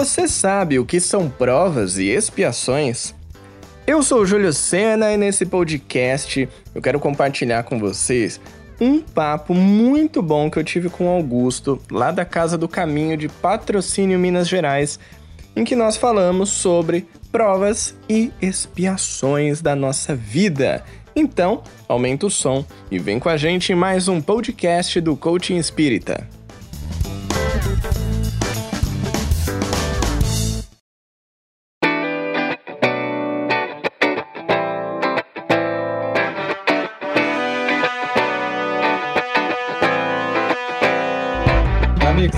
Você sabe o que são provas e expiações? Eu sou o Júlio Sena e nesse podcast eu quero compartilhar com vocês um papo muito bom que eu tive com o Augusto, lá da Casa do Caminho de Patrocínio Minas Gerais, em que nós falamos sobre provas e expiações da nossa vida. Então, aumenta o som e vem com a gente em mais um podcast do Coaching Espírita.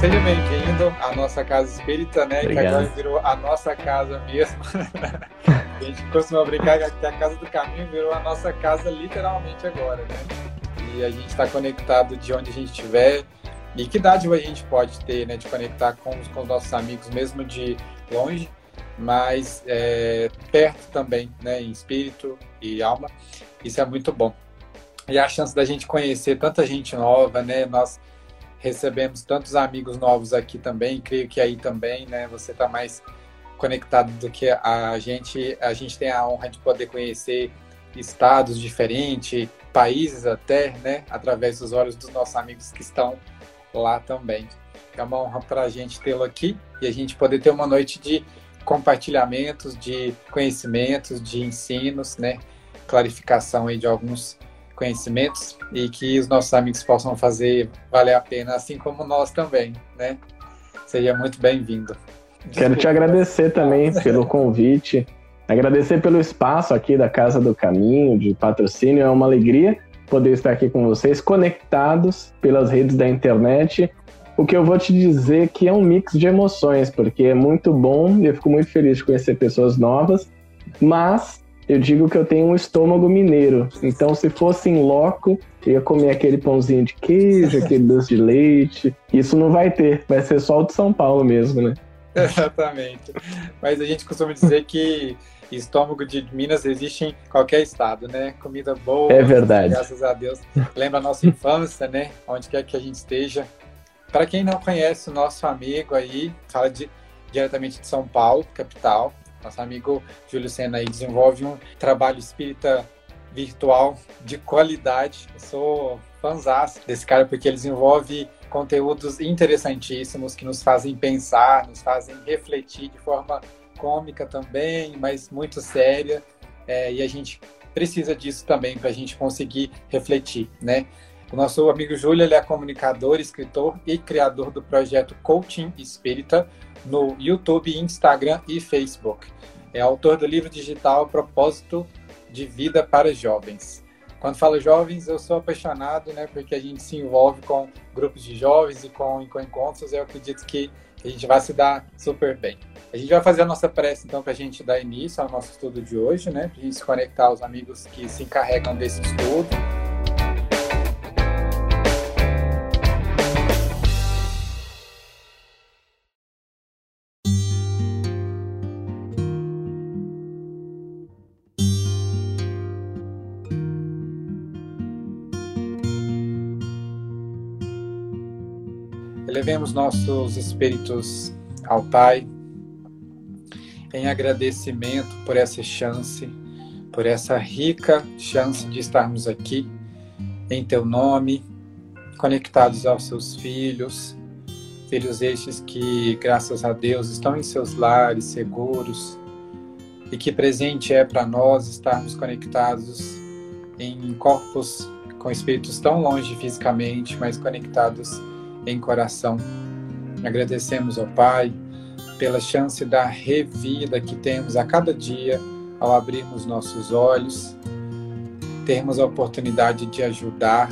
Seja bem-vindo à nossa casa espírita, né? Obrigado. Que agora virou a nossa casa mesmo. a gente costuma brincar que a casa do caminho virou a nossa casa literalmente agora, né? E a gente está conectado de onde a gente estiver. E que dádiva a gente pode ter, né? De conectar com, com os nossos amigos, mesmo de longe, mas é, perto também, né? Em espírito e alma. Isso é muito bom. E a chance da gente conhecer tanta gente nova, né? Nós recebemos tantos amigos novos aqui também, creio que aí também, né, você está mais conectado do que a gente. A gente tem a honra de poder conhecer estados diferentes, países até, né, através dos olhos dos nossos amigos que estão lá também. É uma honra para a gente tê-lo aqui e a gente poder ter uma noite de compartilhamentos, de conhecimentos, de ensinos, né, clarificação aí de alguns conhecimentos e que os nossos amigos possam fazer valer a pena, assim como nós também, né? Seja muito bem-vindo. Quero te agradecer também pelo convite, agradecer pelo espaço aqui da Casa do Caminho, de patrocínio, é uma alegria poder estar aqui com vocês, conectados pelas redes da internet. O que eu vou te dizer que é um mix de emoções, porque é muito bom, eu fico muito feliz de conhecer pessoas novas, mas eu digo que eu tenho um estômago mineiro. Então, se fosse em loco, eu ia comer aquele pãozinho de queijo, aquele doce de leite. Isso não vai ter, vai ser só o de São Paulo mesmo, né? Exatamente. Mas a gente costuma dizer que estômago de Minas existe em qualquer estado, né? Comida boa. É verdade. Graças a Deus. Lembra a nossa infância, né? Onde quer que a gente esteja. Para quem não conhece o nosso amigo aí, fala de, diretamente de São Paulo, capital. Nosso amigo Júlio Sena aí desenvolve um trabalho espírita virtual de qualidade. Eu sou fãzão desse cara porque ele desenvolve conteúdos interessantíssimos que nos fazem pensar, nos fazem refletir de forma cômica também, mas muito séria. É, e a gente precisa disso também para a gente conseguir refletir, né? O nosso amigo Júlio ele é comunicador, escritor e criador do projeto Coaching Espírita, no YouTube, Instagram e Facebook. É autor do livro digital Propósito de Vida para Jovens. Quando falo jovens, eu sou apaixonado, né, porque a gente se envolve com grupos de jovens e com, com encontros. Eu acredito que a gente vai se dar super bem. A gente vai fazer a nossa prece, então, para a gente dar início ao nosso estudo de hoje, né, para a gente se conectar aos amigos que se encarregam desse estudo Elevemos nossos espíritos ao Pai em agradecimento por essa chance, por essa rica chance de estarmos aqui em Teu nome, conectados aos Seus filhos, filhos estes que, graças a Deus, estão em seus lares seguros e que presente é para nós estarmos conectados em corpos com espíritos tão longe fisicamente, mas conectados em coração. Agradecemos ao Pai pela chance da revida que temos a cada dia ao abrirmos nossos olhos, termos a oportunidade de ajudar,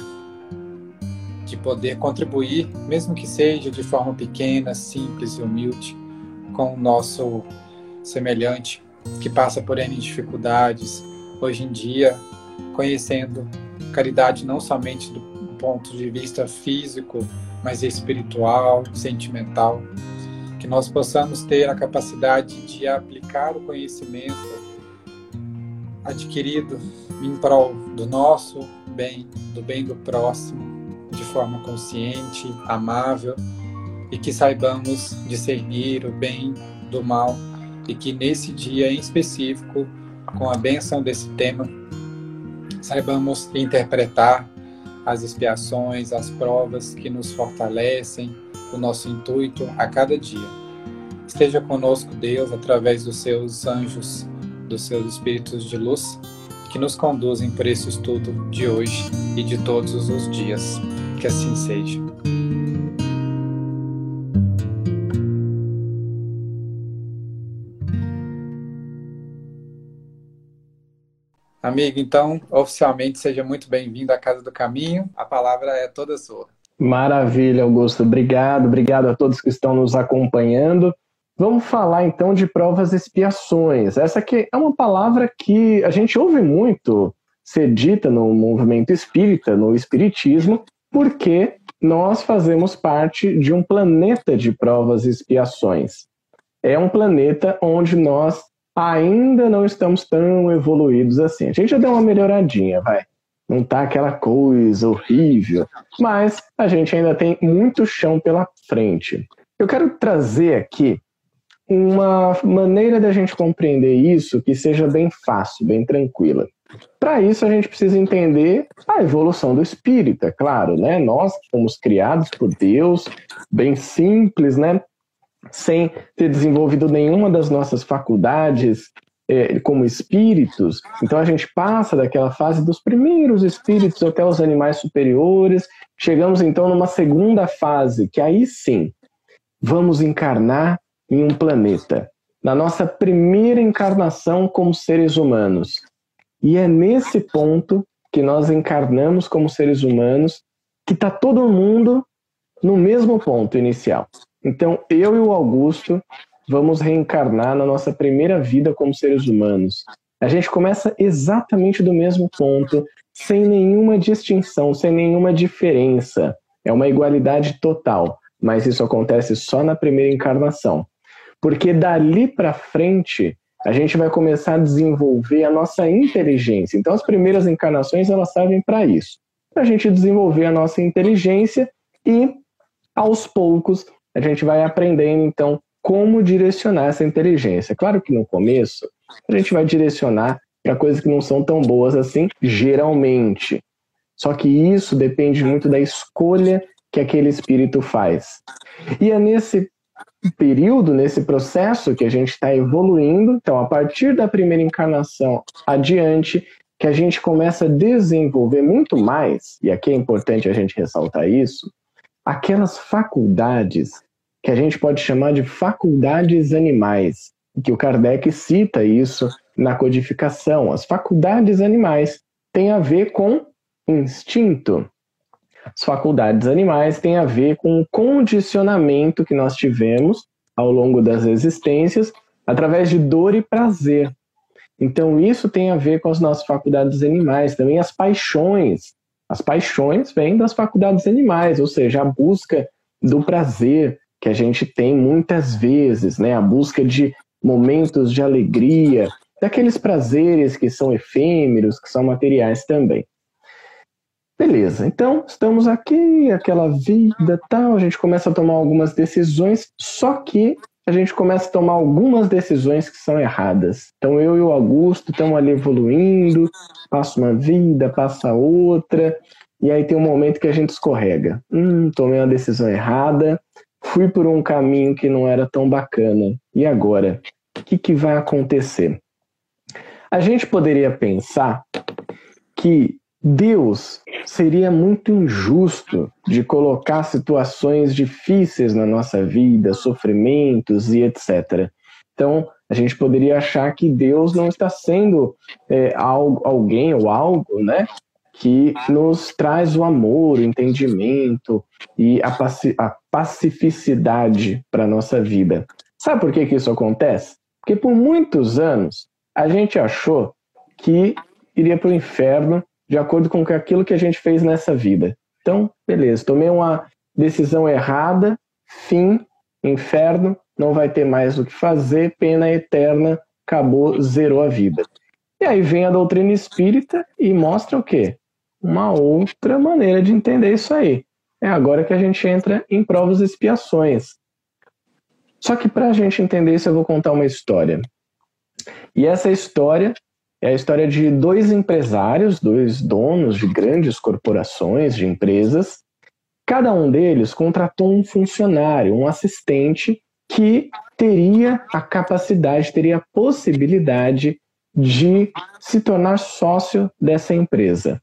de poder contribuir, mesmo que seja de forma pequena, simples e humilde, com o nosso semelhante que passa por N dificuldades hoje em dia, conhecendo caridade não somente do ponto de vista físico, mas espiritual, sentimental, que nós possamos ter a capacidade de aplicar o conhecimento adquirido em prol do nosso bem, do bem do próximo, de forma consciente, amável e que saibamos discernir o bem do mal e que nesse dia em específico, com a benção desse tema, saibamos interpretar as expiações, as provas que nos fortalecem, o nosso intuito a cada dia. Esteja conosco, Deus, através dos seus anjos, dos seus espíritos de luz, que nos conduzem por esse estudo de hoje e de todos os dias. Que assim seja. Amigo, então, oficialmente, seja muito bem-vindo à Casa do Caminho. A palavra é toda sua. Maravilha, Augusto. Obrigado, obrigado a todos que estão nos acompanhando. Vamos falar então de provas e expiações. Essa aqui é uma palavra que a gente ouve muito ser dita no movimento espírita, no espiritismo, porque nós fazemos parte de um planeta de provas e expiações. É um planeta onde nós ainda não estamos tão evoluídos assim. A gente já deu uma melhoradinha, vai. Não tá aquela coisa horrível, mas a gente ainda tem muito chão pela frente. Eu quero trazer aqui uma maneira da gente compreender isso que seja bem fácil, bem tranquila. Para isso, a gente precisa entender a evolução do espírito, é claro, né? Nós fomos criados por Deus, bem simples, né? Sem ter desenvolvido nenhuma das nossas faculdades é, como espíritos. Então a gente passa daquela fase dos primeiros espíritos até os animais superiores. Chegamos então numa segunda fase, que aí sim vamos encarnar em um planeta. Na nossa primeira encarnação como seres humanos. E é nesse ponto que nós encarnamos como seres humanos que está todo mundo no mesmo ponto inicial. Então, eu e o Augusto vamos reencarnar na nossa primeira vida como seres humanos. A gente começa exatamente do mesmo ponto, sem nenhuma distinção, sem nenhuma diferença. É uma igualdade total, mas isso acontece só na primeira encarnação. Porque dali para frente, a gente vai começar a desenvolver a nossa inteligência. Então, as primeiras encarnações elas servem para isso, para a gente desenvolver a nossa inteligência e, aos poucos, a gente vai aprendendo, então, como direcionar essa inteligência. Claro que no começo, a gente vai direcionar para coisas que não são tão boas assim, geralmente. Só que isso depende muito da escolha que aquele espírito faz. E é nesse período, nesse processo que a gente está evoluindo, então, a partir da primeira encarnação adiante, que a gente começa a desenvolver muito mais, e aqui é importante a gente ressaltar isso, aquelas faculdades que a gente pode chamar de faculdades animais, que o Kardec cita isso na codificação. As faculdades animais têm a ver com instinto. As faculdades animais têm a ver com o condicionamento que nós tivemos ao longo das existências através de dor e prazer. Então, isso tem a ver com as nossas faculdades animais, também as paixões as paixões vêm das faculdades animais, ou seja, a busca do prazer que a gente tem muitas vezes, né? A busca de momentos de alegria, daqueles prazeres que são efêmeros, que são materiais também. Beleza, então estamos aqui, aquela vida tal, a gente começa a tomar algumas decisões, só que a gente começa a tomar algumas decisões que são erradas. Então eu e o Augusto estamos ali evoluindo, passa uma vida, passa outra, e aí tem um momento que a gente escorrega. Hum, tomei uma decisão errada, fui por um caminho que não era tão bacana. E agora? O que, que vai acontecer? A gente poderia pensar que Deus seria muito injusto de colocar situações difíceis na nossa vida, sofrimentos e etc. Então, a gente poderia achar que Deus não está sendo é, algo, alguém ou algo, né, que nos traz o amor, o entendimento e a, paci a pacificidade para a nossa vida. Sabe por que, que isso acontece? Porque por muitos anos a gente achou que iria para o inferno de acordo com aquilo que a gente fez nessa vida. Então, beleza, tomei uma decisão errada, fim, inferno, não vai ter mais o que fazer, pena eterna, acabou, zerou a vida. E aí vem a doutrina espírita e mostra o quê? Uma outra maneira de entender isso aí. É agora que a gente entra em provas e expiações. Só que para a gente entender isso, eu vou contar uma história. E essa história é a história de dois empresários, dois donos de grandes corporações, de empresas. Cada um deles contratou um funcionário, um assistente, que teria a capacidade, teria a possibilidade de se tornar sócio dessa empresa.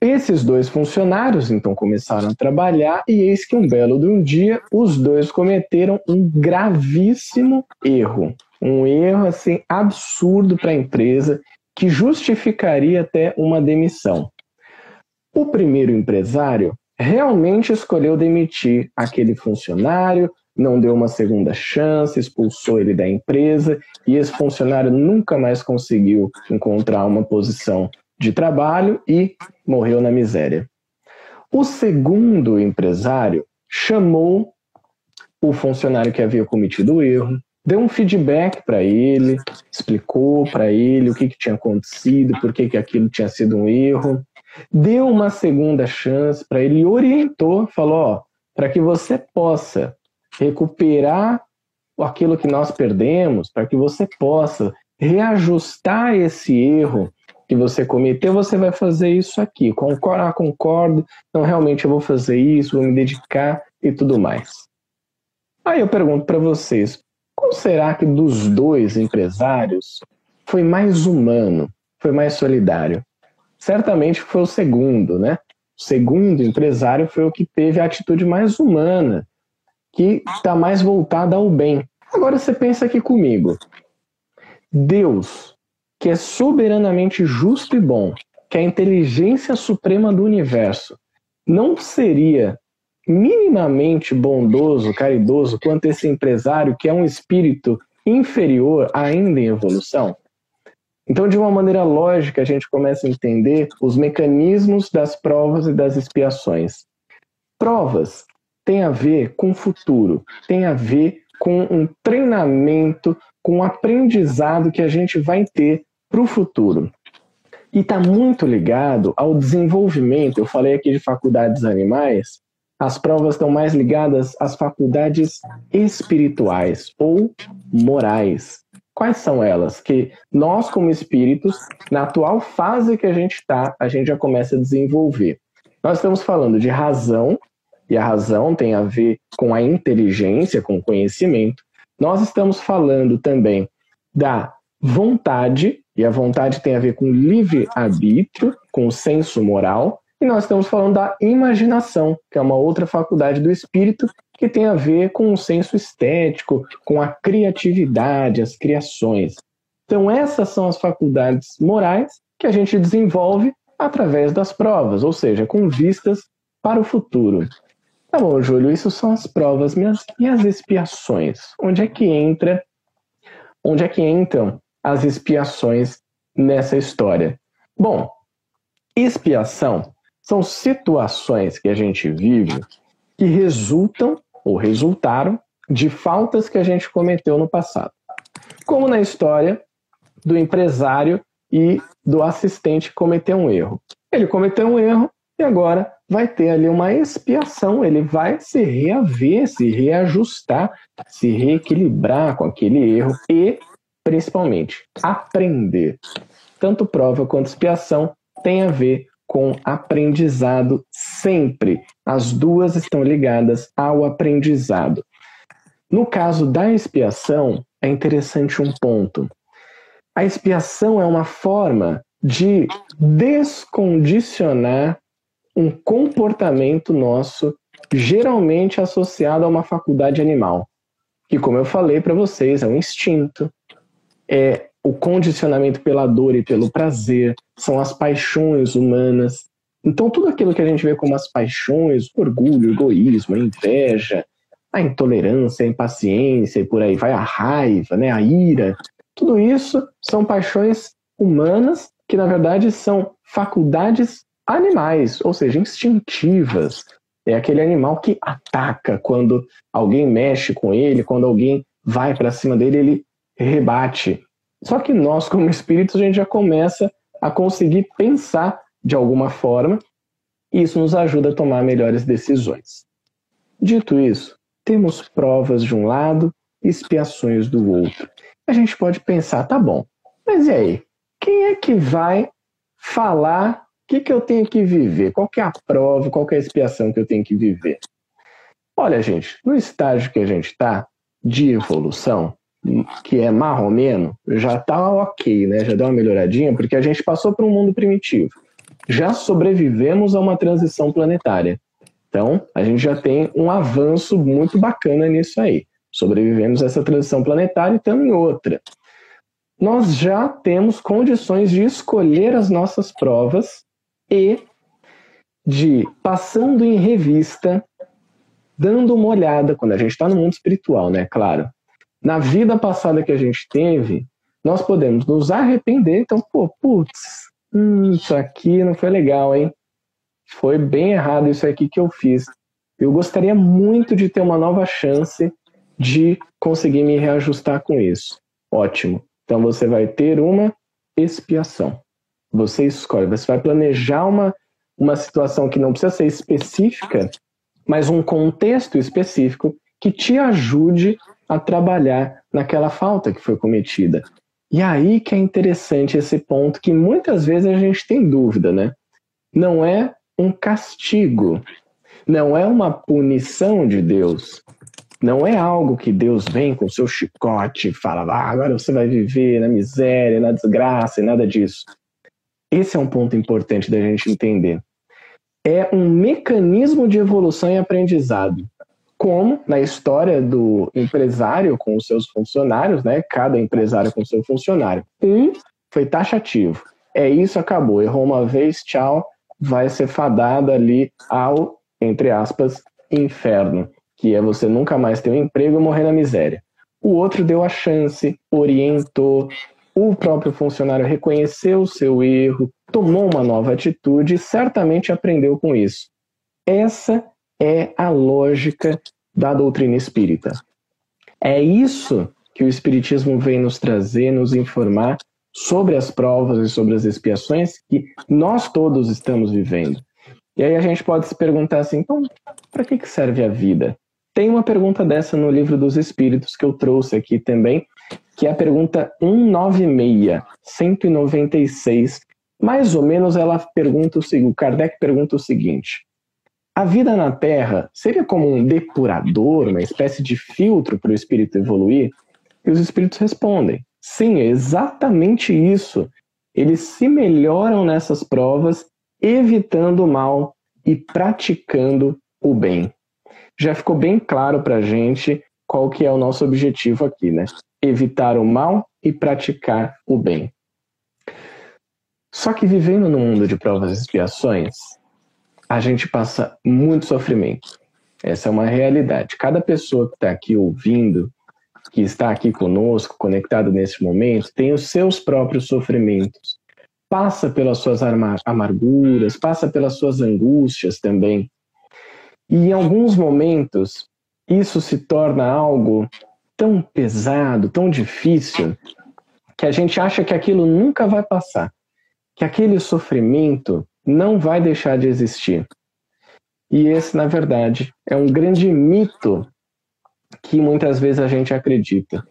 Esses dois funcionários então começaram a trabalhar e eis que um belo de um dia os dois cometeram um gravíssimo erro, um erro assim absurdo para a empresa que justificaria até uma demissão. O primeiro empresário realmente escolheu demitir aquele funcionário, não deu uma segunda chance, expulsou ele da empresa e esse funcionário nunca mais conseguiu encontrar uma posição de trabalho e morreu na miséria. O segundo empresário chamou o funcionário que havia cometido o erro, deu um feedback para ele, explicou para ele o que, que tinha acontecido, por que, que aquilo tinha sido um erro, deu uma segunda chance para ele orientou, falou, para que você possa recuperar aquilo que nós perdemos, para que você possa reajustar esse erro que você cometeu, você vai fazer isso aqui. Concordo, ah, concordo, então realmente eu vou fazer isso, vou me dedicar e tudo mais. Aí eu pergunto para vocês, qual será que dos dois empresários foi mais humano, foi mais solidário? Certamente foi o segundo, né? O segundo empresário foi o que teve a atitude mais humana, que está mais voltada ao bem. Agora você pensa aqui comigo. Deus, que é soberanamente justo e bom, que é a inteligência suprema do universo, não seria minimamente bondoso, caridoso quanto esse empresário que é um espírito inferior ainda em evolução? Então, de uma maneira lógica, a gente começa a entender os mecanismos das provas e das expiações. Provas tem a ver com o futuro, tem a ver com um treinamento, com um aprendizado que a gente vai ter para o futuro. E está muito ligado ao desenvolvimento. Eu falei aqui de faculdades animais, as provas estão mais ligadas às faculdades espirituais ou morais. Quais são elas? Que nós, como espíritos, na atual fase que a gente está, a gente já começa a desenvolver. Nós estamos falando de razão, e a razão tem a ver com a inteligência, com o conhecimento. Nós estamos falando também da vontade, e a vontade tem a ver com livre-arbítrio, com o senso moral, e nós estamos falando da imaginação, que é uma outra faculdade do espírito que tem a ver com o senso estético, com a criatividade, as criações. Então, essas são as faculdades morais que a gente desenvolve através das provas, ou seja, com vistas para o futuro. Tá bom, Júlio, isso são as provas minhas, e as expiações. Onde é que entra? Onde é que entram as expiações nessa história? Bom, expiação são situações que a gente vive que resultam ou resultaram de faltas que a gente cometeu no passado. Como na história do empresário e do assistente que cometeu um erro. Ele cometeu um erro e agora vai ter ali uma expiação, ele vai se reaver, se reajustar, se reequilibrar com aquele erro e, principalmente, aprender. Tanto prova quanto expiação tem a ver com aprendizado sempre. As duas estão ligadas ao aprendizado. No caso da expiação, é interessante um ponto. A expiação é uma forma de descondicionar um comportamento nosso geralmente associado a uma faculdade animal, que como eu falei para vocês, é um instinto, é o condicionamento pela dor e pelo prazer, são as paixões humanas. Então tudo aquilo que a gente vê como as paixões, orgulho, egoísmo, a inveja, a intolerância, a impaciência e por aí vai a raiva, né, a ira, tudo isso são paixões humanas que na verdade são faculdades animais, ou seja, instintivas. É aquele animal que ataca quando alguém mexe com ele, quando alguém vai para cima dele, ele rebate. Só que nós, como espíritos, a gente já começa a conseguir pensar de alguma forma, e isso nos ajuda a tomar melhores decisões. Dito isso, temos provas de um lado expiações do outro. A gente pode pensar, tá bom, mas e aí? Quem é que vai falar o que, que eu tenho que viver? Qual que é a prova, qual que é a expiação que eu tenho que viver? Olha, gente, no estágio que a gente está de evolução, que é marromeno, já está ok, né? Já deu uma melhoradinha, porque a gente passou para um mundo primitivo. Já sobrevivemos a uma transição planetária. Então, a gente já tem um avanço muito bacana nisso aí. Sobrevivemos a essa transição planetária e estamos em outra. Nós já temos condições de escolher as nossas provas e de, passando em revista, dando uma olhada, quando a gente está no mundo espiritual, né? Claro. Na vida passada que a gente teve, nós podemos nos arrepender. Então, pô, putz, hum, isso aqui não foi legal, hein? Foi bem errado isso aqui que eu fiz. Eu gostaria muito de ter uma nova chance de conseguir me reajustar com isso. Ótimo. Então você vai ter uma expiação. Você escolhe, você vai planejar uma, uma situação que não precisa ser específica, mas um contexto específico que te ajude a trabalhar naquela falta que foi cometida. E aí que é interessante esse ponto que muitas vezes a gente tem dúvida, né? Não é um castigo, não é uma punição de Deus, não é algo que Deus vem com seu chicote e fala, ah, agora você vai viver na miséria, na desgraça e nada disso. Esse é um ponto importante da gente entender. É um mecanismo de evolução e aprendizado. Como na história do empresário com os seus funcionários, né? Cada empresário com seu funcionário. Um foi taxativo. É isso, acabou. Errou uma vez, tchau. Vai ser fadado ali ao, entre aspas, inferno, que é você nunca mais ter um emprego e morrer na miséria. O outro deu a chance, orientou, o próprio funcionário reconheceu o seu erro, tomou uma nova atitude e certamente aprendeu com isso. Essa é a lógica da doutrina espírita. É isso que o Espiritismo vem nos trazer, nos informar sobre as provas e sobre as expiações que nós todos estamos vivendo. E aí a gente pode se perguntar assim: então, para que serve a vida? Tem uma pergunta dessa no livro dos Espíritos que eu trouxe aqui também, que é a pergunta 196, 196. Mais ou menos ela pergunta o seguinte, o Kardec pergunta o seguinte: a vida na Terra seria como um depurador, uma espécie de filtro para o espírito evoluir? E os espíritos respondem: sim, é exatamente isso. Eles se melhoram nessas provas, evitando o mal e praticando o bem. Já ficou bem claro para a gente qual que é o nosso objetivo aqui, né? Evitar o mal e praticar o bem. Só que vivendo no mundo de provas e expiações, a gente passa muito sofrimento. Essa é uma realidade. Cada pessoa que está aqui ouvindo, que está aqui conosco, conectado nesse momento, tem os seus próprios sofrimentos. Passa pelas suas amarguras, passa pelas suas angústias também. E em alguns momentos, isso se torna algo tão pesado, tão difícil, que a gente acha que aquilo nunca vai passar, que aquele sofrimento não vai deixar de existir. E esse, na verdade, é um grande mito que muitas vezes a gente acredita.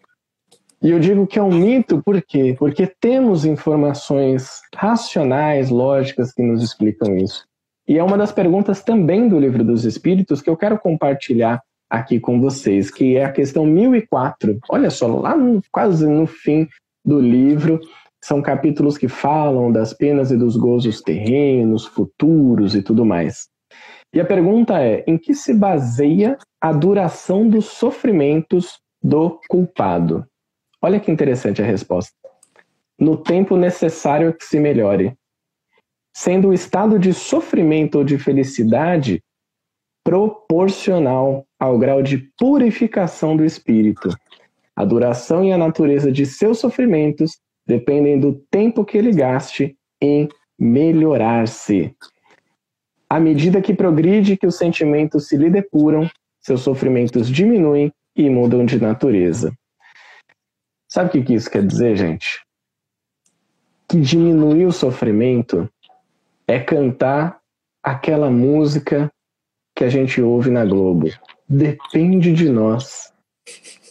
E eu digo que é um mito por quê? Porque temos informações racionais, lógicas que nos explicam isso. E é uma das perguntas também do Livro dos Espíritos que eu quero compartilhar aqui com vocês, que é a questão 1004. Olha só, lá no, quase no fim do livro, são capítulos que falam das penas e dos gozos terrenos, futuros e tudo mais. E a pergunta é: em que se baseia a duração dos sofrimentos do culpado? Olha que interessante a resposta. No tempo necessário que se melhore, sendo o estado de sofrimento ou de felicidade proporcional ao grau de purificação do espírito. A duração e a natureza de seus sofrimentos dependem do tempo que ele gaste em melhorar-se. À medida que progride que os sentimentos se lhe depuram, seus sofrimentos diminuem e mudam de natureza. Sabe o que isso quer dizer, gente? Que diminuir o sofrimento é cantar aquela música que a gente ouve na Globo. Depende de nós.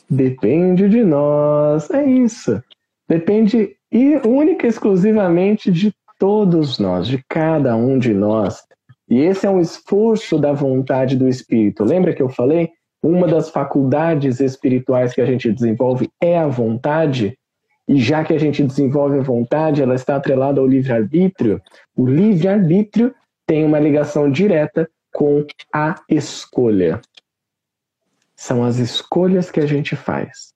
Depende de nós. É isso. Depende e única e exclusivamente de todos nós, de cada um de nós. E esse é um esforço da vontade do Espírito. Lembra que eu falei? Uma das faculdades espirituais que a gente desenvolve é a vontade. E já que a gente desenvolve a vontade, ela está atrelada ao livre-arbítrio. O livre-arbítrio tem uma ligação direta com a escolha. São as escolhas que a gente faz.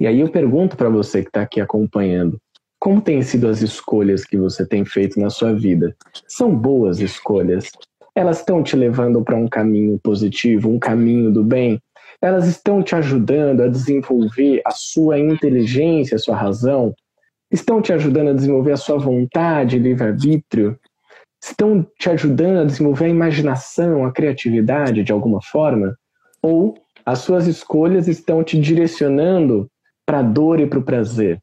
E aí eu pergunto para você que está aqui acompanhando: como têm sido as escolhas que você tem feito na sua vida? São boas escolhas? Elas estão te levando para um caminho positivo, um caminho do bem? Elas estão te ajudando a desenvolver a sua inteligência, a sua razão? Estão te ajudando a desenvolver a sua vontade, livre-arbítrio? Estão te ajudando a desenvolver a imaginação, a criatividade de alguma forma? Ou as suas escolhas estão te direcionando para a dor e para o prazer?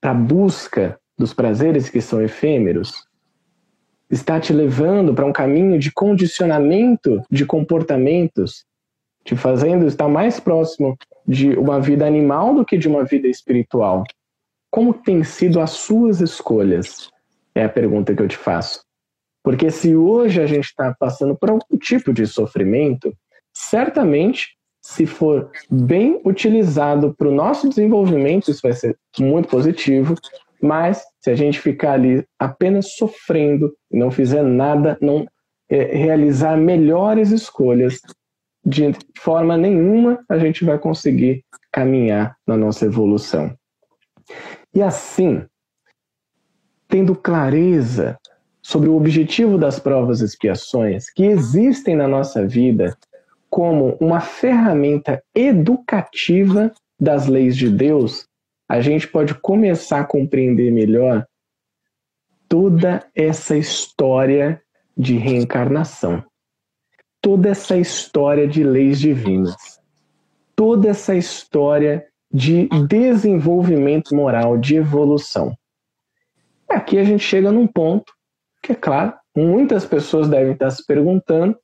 para a busca dos prazeres que são efêmeros, está te levando para um caminho de condicionamento de comportamentos, te fazendo estar mais próximo de uma vida animal do que de uma vida espiritual. Como têm sido as suas escolhas? É a pergunta que eu te faço. Porque se hoje a gente está passando por algum tipo de sofrimento, certamente se for bem utilizado para o nosso desenvolvimento, isso vai ser muito positivo. Mas se a gente ficar ali apenas sofrendo e não fizer nada, não é, realizar melhores escolhas, de forma nenhuma a gente vai conseguir caminhar na nossa evolução. E assim, tendo clareza sobre o objetivo das provas e expiações que existem na nossa vida como uma ferramenta educativa das leis de Deus, a gente pode começar a compreender melhor toda essa história de reencarnação, toda essa história de leis divinas, toda essa história de desenvolvimento moral, de evolução. Aqui a gente chega num ponto que, é claro, muitas pessoas devem estar se perguntando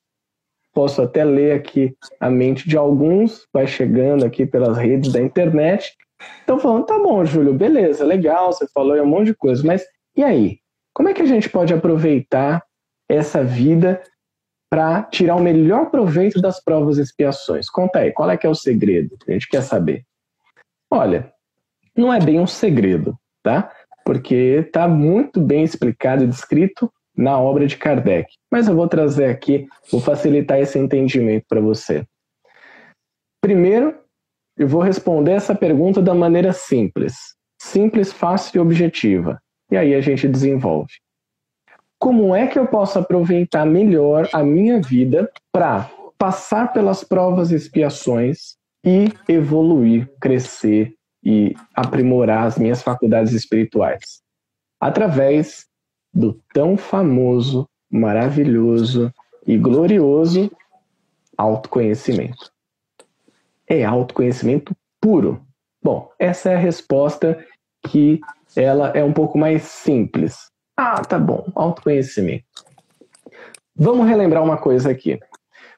posso até ler aqui a mente de alguns, vai chegando aqui pelas redes da internet. Estão falando, tá bom, Júlio, beleza, legal, você falou um monte de coisa, mas e aí? Como é que a gente pode aproveitar essa vida para tirar o melhor proveito das provas e expiações? Conta aí, qual é que é o segredo? A gente quer saber. Olha, não é bem um segredo, tá? Porque está muito bem explicado e descrito na obra de Kardec. Mas eu vou trazer aqui, vou facilitar esse entendimento para você. Primeiro, eu vou responder essa pergunta da maneira simples. Simples, fácil e objetiva. E aí a gente desenvolve. Como é que eu posso aproveitar melhor a minha vida para passar pelas provas e expiações e evoluir, crescer e aprimorar as minhas faculdades espirituais? Através do tão famoso, maravilhoso e glorioso autoconhecimento. É autoconhecimento puro. Bom, essa é a resposta que ela é um pouco mais simples. Ah, tá bom, autoconhecimento. Vamos relembrar uma coisa aqui.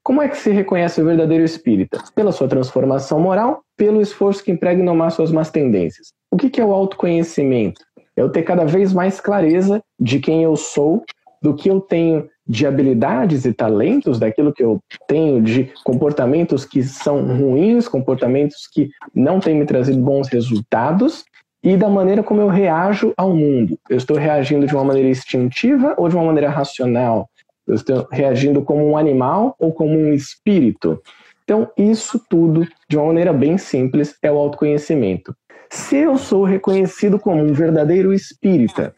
Como é que se reconhece o verdadeiro espírita? Pela sua transformação moral, pelo esforço que emprega em domar suas más tendências. O que é o autoconhecimento? Eu ter cada vez mais clareza de quem eu sou, do que eu tenho de habilidades e talentos, daquilo que eu tenho de comportamentos que são ruins, comportamentos que não têm me trazido bons resultados, e da maneira como eu reajo ao mundo. Eu estou reagindo de uma maneira instintiva ou de uma maneira racional? Eu estou reagindo como um animal ou como um espírito? Então, isso tudo, de uma maneira bem simples, é o autoconhecimento. Se eu sou reconhecido como um verdadeiro espírita,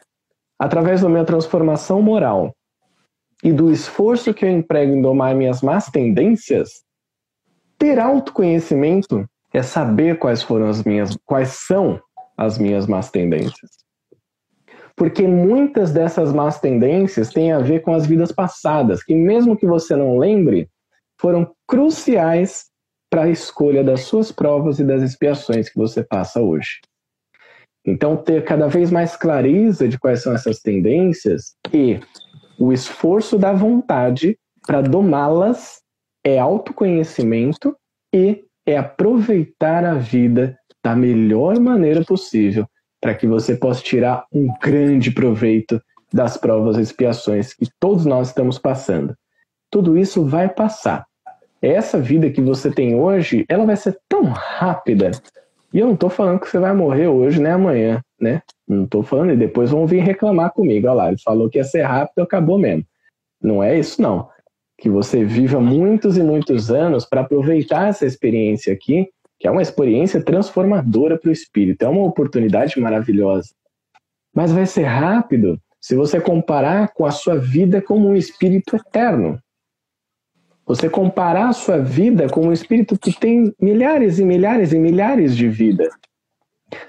através da minha transformação moral e do esforço que eu emprego em domar minhas más tendências, ter autoconhecimento é saber quais foram as minhas, quais são as minhas más tendências. Porque muitas dessas más tendências têm a ver com as vidas passadas, que mesmo que você não lembre, foram cruciais para a escolha das suas provas e das expiações que você passa hoje. Então, ter cada vez mais clareza de quais são essas tendências e o esforço da vontade para domá-las é autoconhecimento e é aproveitar a vida da melhor maneira possível para que você possa tirar um grande proveito das provas e expiações que todos nós estamos passando. Tudo isso vai passar. Essa vida que você tem hoje, ela vai ser tão rápida. E eu não estou falando que você vai morrer hoje nem amanhã, né? Não estou falando, e depois vão vir reclamar comigo. Olha lá, ele falou que ia ser rápido, acabou mesmo. Não é isso, não. Que você viva muitos e muitos anos para aproveitar essa experiência aqui que é uma experiência transformadora para o espírito, é uma oportunidade maravilhosa. Mas vai ser rápido se você comparar com a sua vida como um espírito eterno. Você comparar a sua vida com um espírito que tem milhares e milhares e milhares de vidas.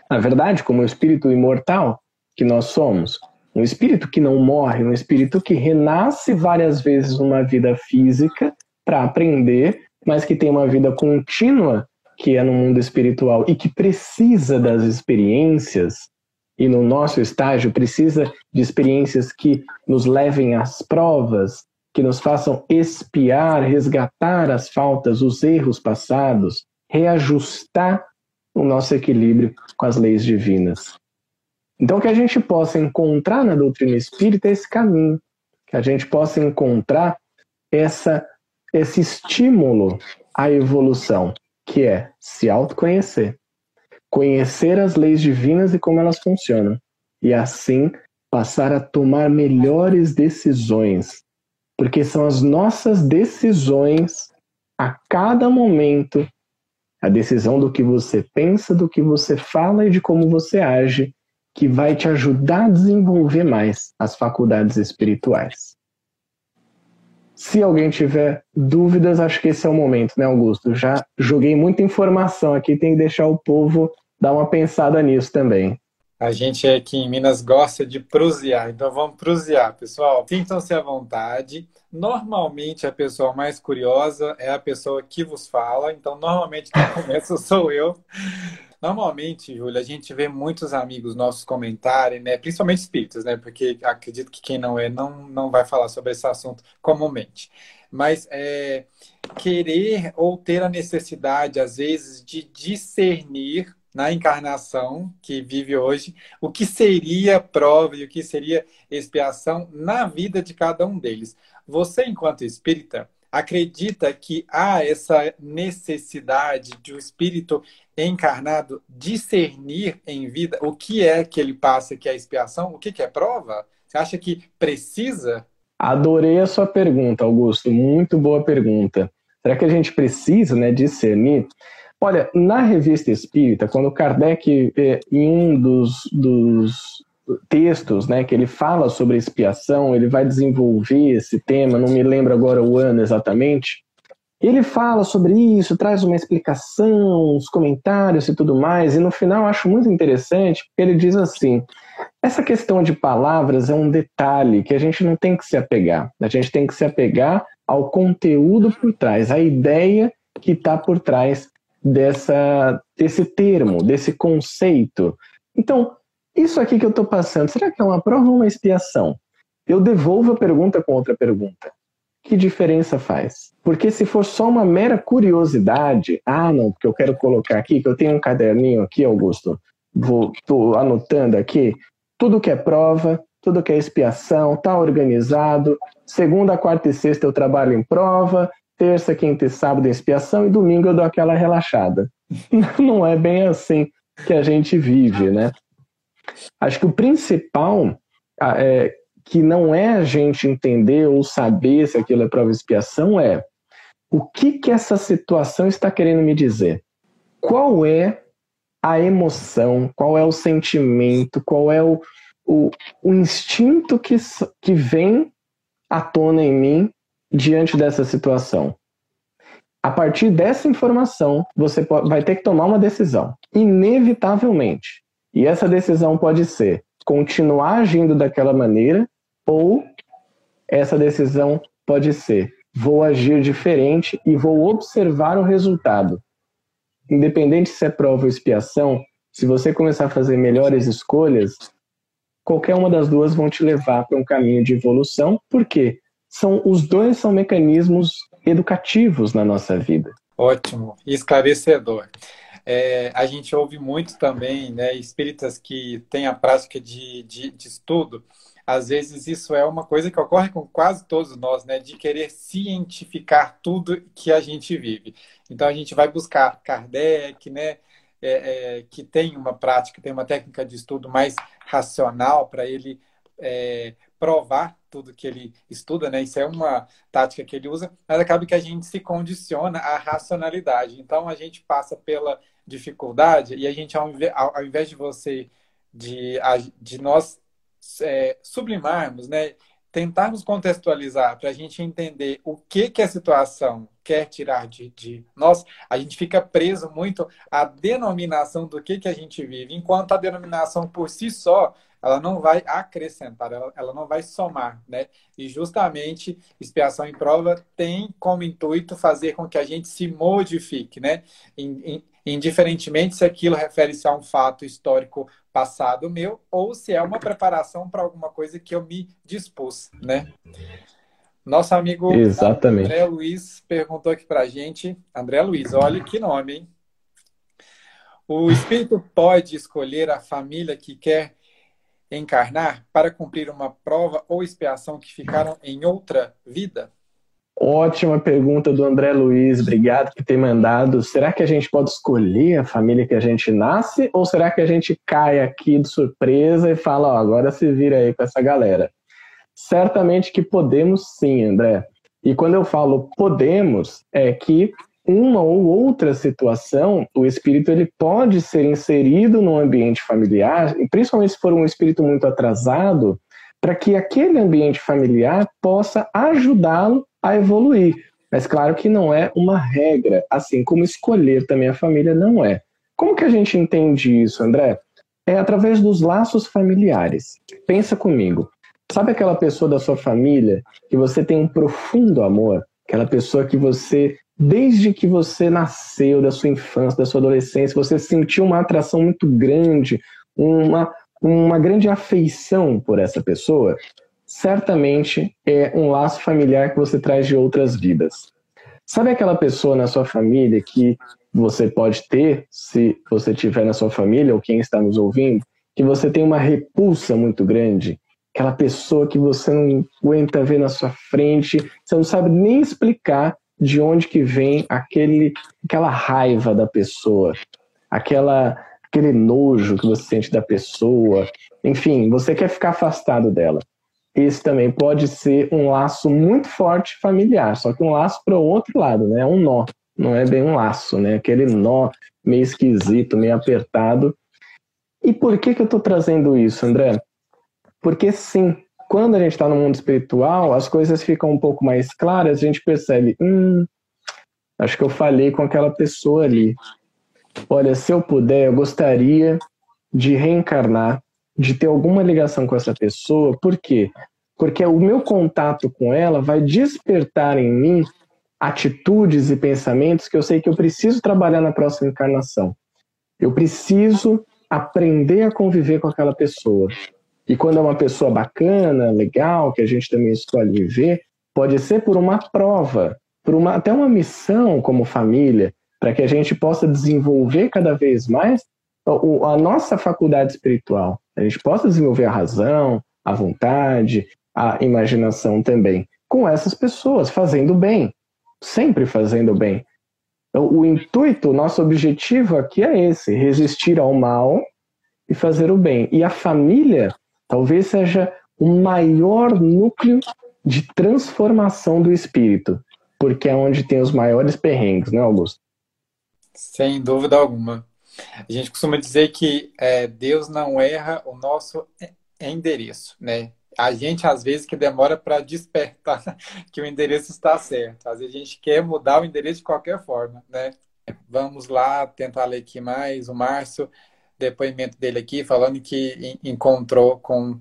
Na verdade, como um espírito imortal que nós somos, um espírito que não morre, um espírito que renasce várias vezes numa vida física para aprender, mas que tem uma vida contínua que é no mundo espiritual e que precisa das experiências, e no nosso estágio precisa de experiências que nos levem às provas, que nos façam espiar, resgatar as faltas, os erros passados, reajustar o nosso equilíbrio com as leis divinas. Então, que a gente possa encontrar na doutrina espírita esse caminho, que a gente possa encontrar essa, esse estímulo à evolução que é se autoconhecer, conhecer as leis divinas e como elas funcionam, e assim passar a tomar melhores decisões, porque são as nossas decisões a cada momento, a decisão do que você pensa, do que você fala e de como você age, que vai te ajudar a desenvolver mais as faculdades espirituais. Se alguém tiver dúvidas, acho que esse é o momento, né, Augusto? Já joguei muita informação aqui, tem que deixar o povo dar uma pensada nisso também. A gente aqui em Minas gosta de prosear, então vamos prosear, pessoal. Sintam-se à vontade. Normalmente a pessoa mais curiosa é a pessoa que vos fala, então normalmente quem começa sou eu. Normalmente, Júlia, a gente vê muitos amigos nossos comentarem, né? Principalmente espíritas, né? Porque acredito que quem não é não, não vai falar sobre esse assunto comumente. Mas é, querer ou ter a necessidade, às vezes, de discernir na encarnação que vive hoje, o que seria prova e o que seria expiação na vida de cada um deles. Você, enquanto espírita, acredita que há essa necessidade de o um espírito encarnado discernir em vida o que é que ele passa, que é expiação, o que, é prova? Você acha que precisa? Adorei a sua pergunta, Augusto. Muito boa pergunta. Será que a gente precisa né, discernir? Olha, na revista Espírita, quando Kardec, em um dos, dos textos, né, que ele fala sobre expiação, ele vai desenvolver esse tema, não me lembro agora o ano exatamente. Ele fala sobre isso, traz uma explicação, os comentários e tudo mais, e no final eu acho muito interessante, porque ele diz assim: essa questão de palavras é um detalhe que a gente não tem que se apegar, a gente tem que se apegar ao conteúdo por trás, à ideia que está por trás dessa, desse termo, desse conceito. Então, isso aqui que eu estou passando, será que é uma prova ou uma expiação? Eu devolvo a pergunta com outra pergunta. Que diferença faz? Porque se for só uma mera curiosidade, ah, não, porque eu quero colocar aqui, que eu tenho um caderninho aqui, Augusto, vou tô anotando aqui, tudo que é prova, tudo que é expiação, tá organizado. Segunda, quarta e sexta eu trabalho em prova, terça, quinta e sábado em expiação e domingo eu dou aquela relaxada. Não é bem assim que a gente vive, né? Acho que o principal é, que não é a gente entender ou saber se aquilo é prova de expiação é o que, que essa situação está querendo me dizer? Qual é a emoção? Qual é o sentimento? Qual é o, o, o instinto que, que vem à tona em mim diante dessa situação? A partir dessa informação, você vai ter que tomar uma decisão, inevitavelmente. E essa decisão pode ser continuar agindo daquela maneira ou essa decisão pode ser vou agir diferente e vou observar o resultado. Independente se é prova ou expiação, se você começar a fazer melhores escolhas, qualquer uma das duas vão te levar para um caminho de evolução, porque são os dois são mecanismos educativos na nossa vida. Ótimo, esclarecedor. É, a gente ouve muito também, né, espíritas que têm a prática de, de, de, estudo. Às vezes isso é uma coisa que ocorre com quase todos nós, né, de querer cientificar tudo que a gente vive. Então a gente vai buscar Kardec, né, é, é, que tem uma prática, tem uma técnica de estudo mais racional para ele é, provar tudo que ele estuda, né? Isso é uma tática que ele usa, mas acaba que a gente se condiciona à racionalidade. Então a gente passa pela dificuldade e a gente, ao invés, ao invés de você, de, de nós é, sublimarmos, né? Tentarmos contextualizar para a gente entender o que, que a situação quer tirar de, de nós, a gente fica preso muito à denominação do que, que a gente vive, enquanto a denominação por si só ela não vai acrescentar, ela, ela não vai somar, né? E justamente expiação em prova tem como intuito fazer com que a gente se modifique, né? Indiferentemente se aquilo refere-se a um fato histórico passado meu ou se é uma preparação para alguma coisa que eu me dispus, né? Nosso amigo Exatamente. André Luiz perguntou aqui para a gente. André Luiz, olha que nome, hein? O espírito pode escolher a família que quer encarnar para cumprir uma prova ou expiação que ficaram em outra vida? Ótima pergunta do André Luiz, obrigado por ter mandado. Será que a gente pode escolher a família que a gente nasce ou será que a gente cai aqui de surpresa e fala, ó, agora se vira aí com essa galera? Certamente que podemos sim, André. E quando eu falo podemos, é que uma ou outra situação, o espírito ele pode ser inserido no ambiente familiar, e principalmente se for um espírito muito atrasado, para que aquele ambiente familiar possa ajudá-lo a evoluir. Mas claro que não é uma regra, assim como escolher também a família não é. Como que a gente entende isso, André? É através dos laços familiares. Pensa comigo. Sabe aquela pessoa da sua família que você tem um profundo amor? Aquela pessoa que você desde que você nasceu, da sua infância, da sua adolescência, você sentiu uma atração muito grande, uma, uma grande afeição por essa pessoa, certamente é um laço familiar que você traz de outras vidas. Sabe aquela pessoa na sua família que você pode ter, se você tiver na sua família ou quem está nos ouvindo, que você tem uma repulsa muito grande? Aquela pessoa que você não aguenta ver na sua frente, você não sabe nem explicar de onde que vem aquele, aquela raiva da pessoa, aquela, aquele nojo que você sente da pessoa. Enfim, você quer ficar afastado dela. Esse também pode ser um laço muito forte familiar, só que um laço para o outro lado, né? Um nó, não é bem um laço, né? Aquele nó meio esquisito, meio apertado. E por que, que eu estou trazendo isso, André? Porque sim, quando a gente está no mundo espiritual, as coisas ficam um pouco mais claras, a gente percebe, hum, acho que eu falei com aquela pessoa ali. Olha, se eu puder, eu gostaria de reencarnar, de ter alguma ligação com essa pessoa. Por quê? Porque o meu contato com ela vai despertar em mim atitudes e pensamentos que eu sei que eu preciso trabalhar na próxima encarnação. Eu preciso aprender a conviver com aquela pessoa. E quando é uma pessoa bacana, legal, que a gente também escolhe viver, pode ser por uma prova, por uma, até uma missão como família, para que a gente possa desenvolver cada vez mais a, nossa faculdade espiritual. A gente possa desenvolver a razão, a vontade, a imaginação também, com essas pessoas, fazendo bem, sempre fazendo bem. Então, o intuito, o nosso objetivo aqui é esse: resistir ao mal e fazer o bem. E a família talvez seja o maior núcleo de transformação do espírito, porque é onde tem os maiores perrengues, né, Augusto? Sem dúvida alguma. A gente costuma dizer que é, Deus não erra o nosso endereço, né? A gente, às vezes, que demora para despertar que o endereço está certo. Às vezes a gente quer mudar o endereço de qualquer forma, né? Vamos lá tentar ler aqui mais. O Márcio depoimento dele aqui, falando que encontrou com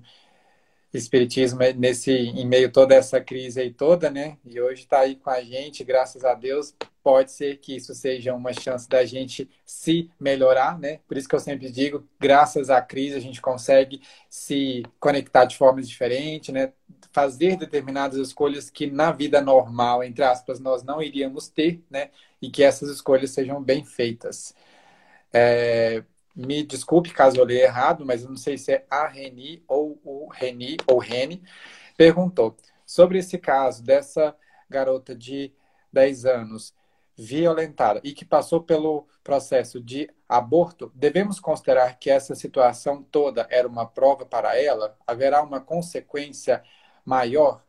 espiritismo nesse em meio a toda essa crise aí toda, né? E hoje está aí com a gente, graças a Deus. Pode ser que isso seja uma chance da gente se melhorar, né? Por isso que eu sempre digo, graças à crise a gente consegue se conectar de formas diferentes, né? fazer determinadas escolhas que na vida normal, entre aspas, nós não iríamos ter, né? E que essas escolhas sejam bem feitas. É, me desculpe caso eu leia errado, mas eu não sei se é a Reni ou o Reni ou Reni, perguntou sobre esse caso dessa garota de 10 anos violentada e que passou pelo processo de aborto, devemos considerar que essa situação toda era uma prova para ela? Haverá uma consequência maior?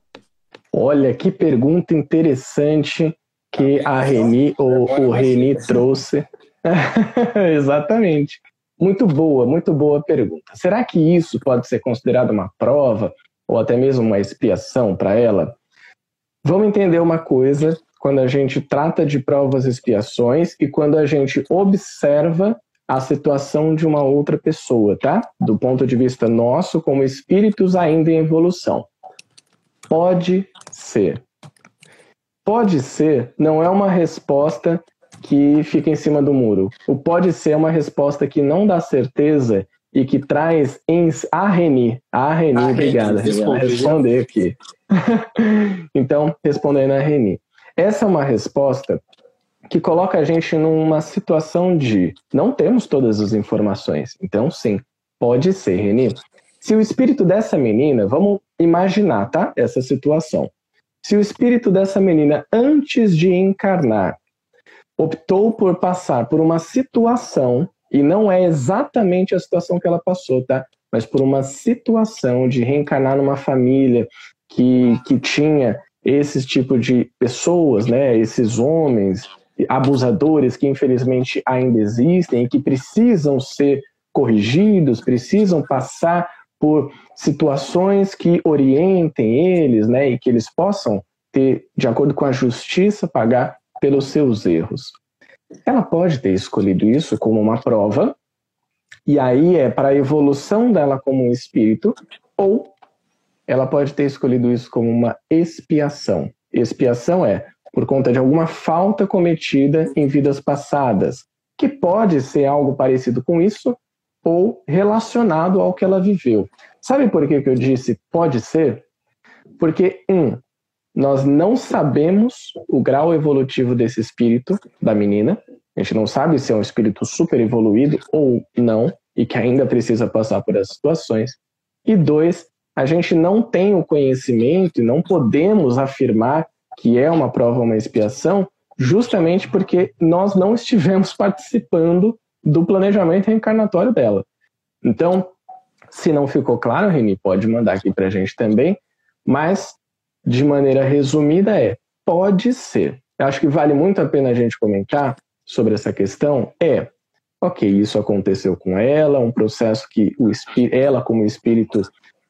Olha, que pergunta interessante que a Reni, ou o Reni trouxe. Exatamente. Muito boa, muito boa pergunta. Será que isso pode ser considerado uma prova ou até mesmo uma expiação para ela? Vamos entender uma coisa quando a gente trata de provas e expiações e quando a gente observa a situação de uma outra pessoa, tá? Do ponto de vista nosso, como espíritos ainda em evolução. Pode ser. Pode ser não é uma resposta que fica em cima do muro. O pode ser é uma resposta que não dá certeza e que traz em a Reni. A Reni, a obrigada, Reni, responder aqui. então, respondendo a Reni. Essa é uma resposta que coloca a gente numa situação de não temos todas as informações. Então, sim, pode ser, Reni. Se o espírito dessa menina, vamos imaginar, tá? Essa situação. Se o espírito dessa menina, antes de encarnar, optou por passar por uma situação, e não é exatamente a situação que ela passou, tá? Mas por uma situação de reencarnar numa família que, que tinha esses tipo de pessoas, né? Esses homens abusadores que infelizmente ainda existem e que precisam ser corrigidos, precisam passar por situações que orientem eles, né, e que eles possam ter, de acordo com a justiça, pagar pelos seus erros. Ela pode ter escolhido isso como uma prova, e aí é para a evolução dela como um espírito, ou ela pode ter escolhido isso como uma expiação. Expiação é por conta de alguma falta cometida em vidas passadas, que pode ser algo parecido com isso ou relacionado ao que ela viveu. Sabe por que, que eu disse pode ser? Porque, um, nós não sabemos o grau evolutivo desse espírito da menina. A gente não sabe se é um espírito super evoluído ou não, e que ainda precisa passar por essas situações. E dois, a gente não tem o conhecimento e não podemos afirmar que é uma prova ou uma expiação, justamente porque nós não estivemos participando do planejamento reencarnatório dela. Então, se não ficou claro, Reni, pode mandar aqui para a gente também, mas de maneira resumida é: pode ser. Acho que vale muito a pena a gente comentar sobre essa questão. É, ok, isso aconteceu com ela, um processo que o ela, como espírito,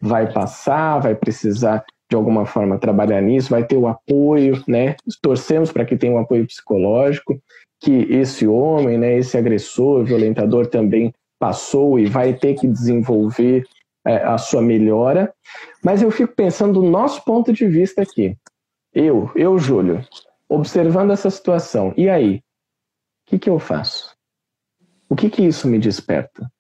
vai passar, vai precisar de alguma forma trabalhar nisso, vai ter o apoio, né? Torcemos para que tenha um apoio psicológico, que esse homem, né, esse agressor, violentador também passou e vai ter que desenvolver a sua melhora. Mas eu fico pensando do nosso ponto de vista aqui. Eu, eu, Júlio, observando essa situação, e aí? O que, que eu faço? O que, que isso me desperta?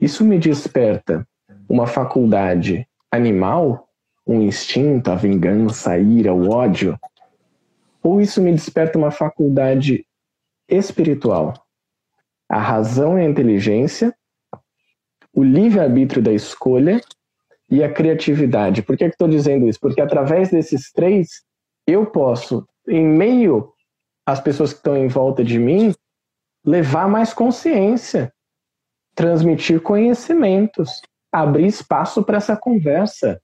Isso me desperta uma faculdade animal, um instinto, a vingança, a ira, o ódio? Ou isso me desperta uma faculdade espiritual? A razão e a inteligência o livre-arbítrio da escolha e a criatividade. Por que estou dizendo isso? Porque através desses três, eu posso, em meio às pessoas que estão em volta de mim, levar mais consciência, transmitir conhecimentos, abrir espaço para essa conversa,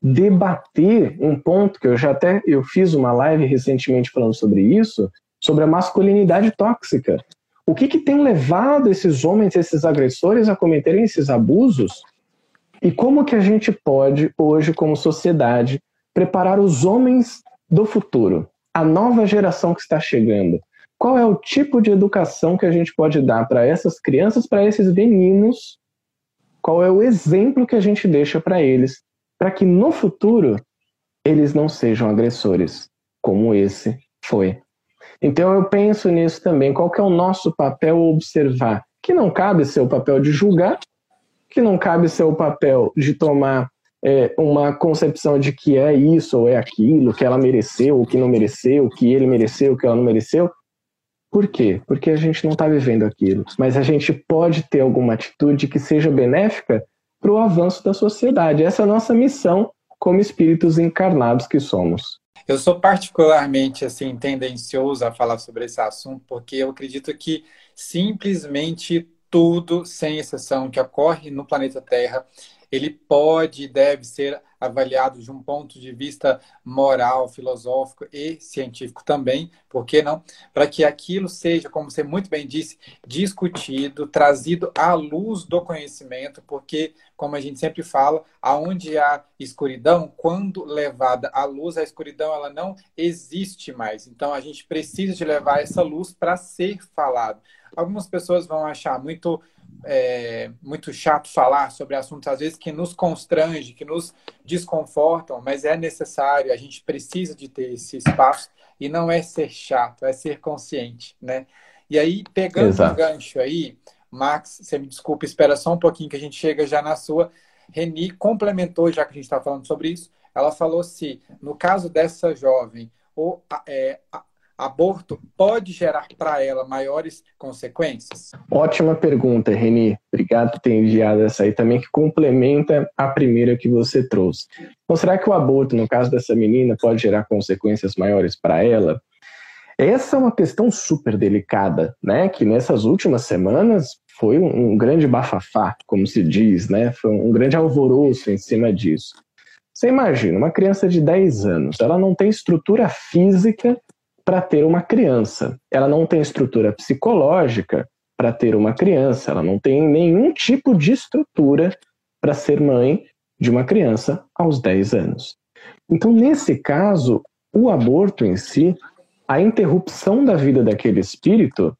debater um ponto que eu já até eu fiz uma live recentemente falando sobre isso, sobre a masculinidade tóxica. O que, que tem levado esses homens, esses agressores a cometerem esses abusos? E como que a gente pode, hoje, como sociedade, preparar os homens do futuro, a nova geração que está chegando? Qual é o tipo de educação que a gente pode dar para essas crianças, para esses meninos? Qual é o exemplo que a gente deixa para eles, para que no futuro eles não sejam agressores, como esse foi então eu penso nisso também. Qual que é o nosso papel observar? Que não cabe ser o papel de julgar, que não cabe ser o papel de tomar é, uma concepção de que é isso ou é aquilo, que ela mereceu ou que não mereceu, que ele mereceu, que ela não mereceu. Por quê? Porque a gente não está vivendo aquilo. Mas a gente pode ter alguma atitude que seja benéfica para o avanço da sociedade. Essa é a nossa missão como espíritos encarnados que somos. Eu sou particularmente assim tendencioso a falar sobre esse assunto porque eu acredito que simplesmente tudo, sem exceção, que ocorre no planeta Terra ele pode e deve ser avaliado de um ponto de vista moral, filosófico e científico também, por que não? Para que aquilo seja, como você muito bem disse, discutido, trazido à luz do conhecimento, porque, como a gente sempre fala, aonde há escuridão, quando levada à luz, a escuridão ela não existe mais. Então a gente precisa de levar essa luz para ser falado. Algumas pessoas vão achar muito é, muito chato falar sobre assuntos, às vezes, que nos constrange, que nos desconfortam, mas é necessário, a gente precisa de ter esse espaço e não é ser chato, é ser consciente, né? E aí, pegando Exato. um gancho aí, Max, você me desculpa, espera só um pouquinho que a gente chega já na sua. Reni complementou, já que a gente está falando sobre isso, ela falou se, no caso dessa jovem, ou, é, aborto pode gerar para ela maiores consequências? Ótima pergunta, Reni. Obrigado por ter enviado essa aí também, que complementa a primeira que você trouxe. Então, será que o aborto, no caso dessa menina, pode gerar consequências maiores para ela? Essa é uma questão super delicada, né? Que nessas últimas semanas foi um, grande bafafá, como se diz, né? Foi um grande alvoroço em cima disso. Você imagina, uma criança de 10 anos, ela não tem estrutura física para ter uma criança. Ela não tem estrutura psicológica para ter uma criança, ela não tem nenhum tipo de estrutura para ser mãe de uma criança aos 10 anos. Então, nesse caso, o aborto em si, a interrupção da vida daquele espírito,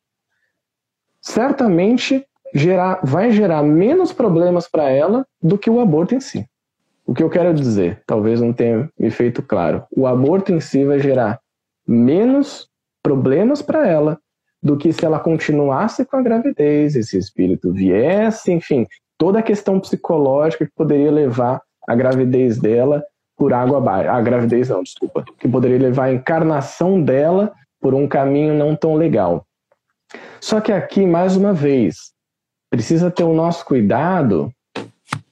certamente gerar, vai gerar menos problemas para ela do que o aborto em si. O que eu quero dizer, talvez não tenha me feito claro, o aborto em si vai gerar menos problemas para ela do que se ela continuasse com a gravidez, esse espírito viesse, enfim, toda a questão psicológica que poderia levar a gravidez dela por água abaixo. A gravidez não, desculpa. Que poderia levar a encarnação dela por um caminho não tão legal. Só que aqui, mais uma vez, precisa ter o nosso cuidado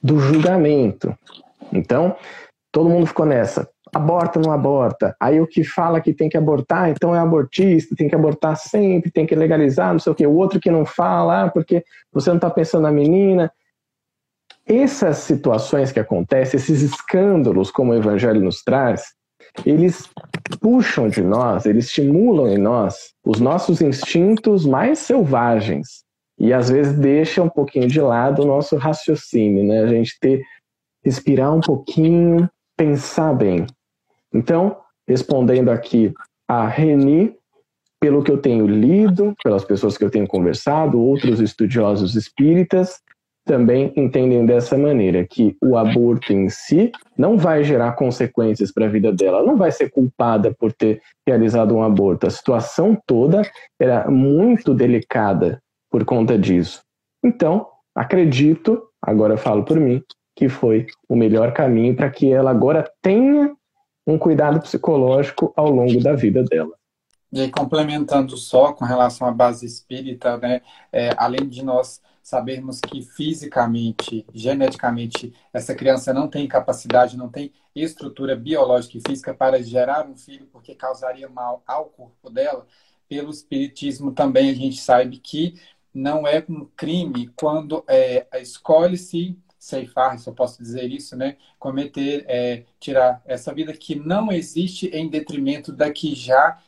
do julgamento. Então, todo mundo ficou nessa aborta não aborta. Aí o que fala que tem que abortar, então é abortista, tem que abortar sempre, tem que legalizar, não sei o quê. O outro que não fala, ah, porque você não está pensando na menina. Essas situações que acontecem, esses escândalos, como o Evangelho nos traz, eles puxam de nós, eles estimulam em nós os nossos instintos mais selvagens. E às vezes deixa um pouquinho de lado o nosso raciocínio, né? A gente ter, respirar um pouquinho, pensar bem. Então, respondendo aqui a Reni, pelo que eu tenho lido, pelas pessoas que eu tenho conversado, outros estudiosos espíritas também entendem dessa maneira, que o aborto em si não vai gerar consequências para a vida dela, ela não vai ser culpada por ter realizado um aborto. A situação toda era muito delicada por conta disso. Então, acredito, agora eu falo por mim, que foi o melhor caminho para que ela agora tenha um cuidado psicológico ao longo da vida dela. E complementando só com relação à base espírita, né, é, além de nós sabermos que fisicamente, geneticamente, essa criança não tem capacidade, não tem estrutura biológica e física para gerar um filho, porque causaria mal ao corpo dela, pelo espiritismo também a gente sabe que não é um crime quando é, escolhe-se ceifar, se eu posso dizer isso, né? Cometer, é, tirar essa vida que não existe em detrimento da que já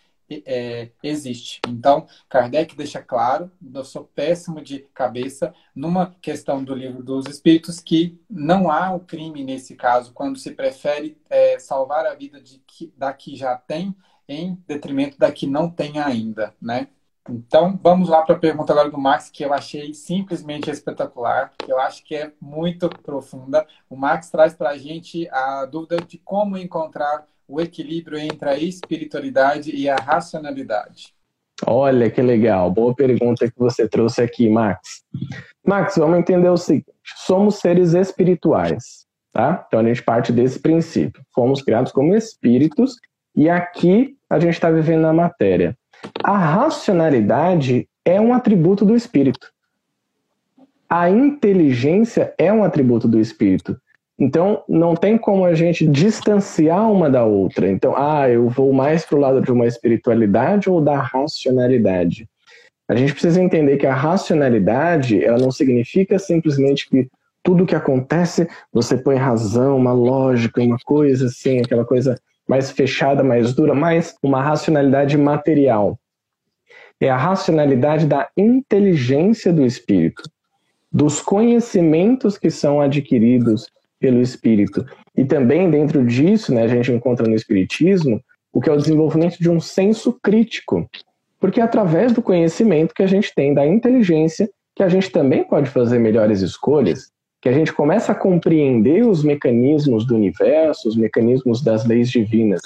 é, existe. Então, Kardec deixa claro, eu sou péssimo de cabeça, numa questão do livro dos Espíritos, que não há o crime nesse caso, quando se prefere é, salvar a vida de que, da que já tem em detrimento da que não tem ainda, né? Então, vamos lá para a pergunta agora do Max, que eu achei simplesmente espetacular, que eu acho que é muito profunda. O Max traz para a gente a dúvida de como encontrar o equilíbrio entre a espiritualidade e a racionalidade. Olha que legal, boa pergunta que você trouxe aqui, Max. Max, vamos entender o seguinte: somos seres espirituais. tá? Então a gente parte desse princípio. Fomos criados como espíritos e aqui a gente está vivendo na matéria. A racionalidade é um atributo do espírito. A inteligência é um atributo do espírito. Então, não tem como a gente distanciar uma da outra. Então, ah, eu vou mais para o lado de uma espiritualidade ou da racionalidade. A gente precisa entender que a racionalidade, ela não significa simplesmente que tudo que acontece, você põe razão, uma lógica, uma coisa assim, aquela coisa mais fechada, mais dura, mas uma racionalidade material. É a racionalidade da inteligência do espírito, dos conhecimentos que são adquiridos pelo espírito. E também dentro disso, né, a gente encontra no espiritismo o que é o desenvolvimento de um senso crítico. Porque é através do conhecimento que a gente tem da inteligência que a gente também pode fazer melhores escolhas, que a gente começa a compreender os mecanismos do universo, os mecanismos das leis divinas.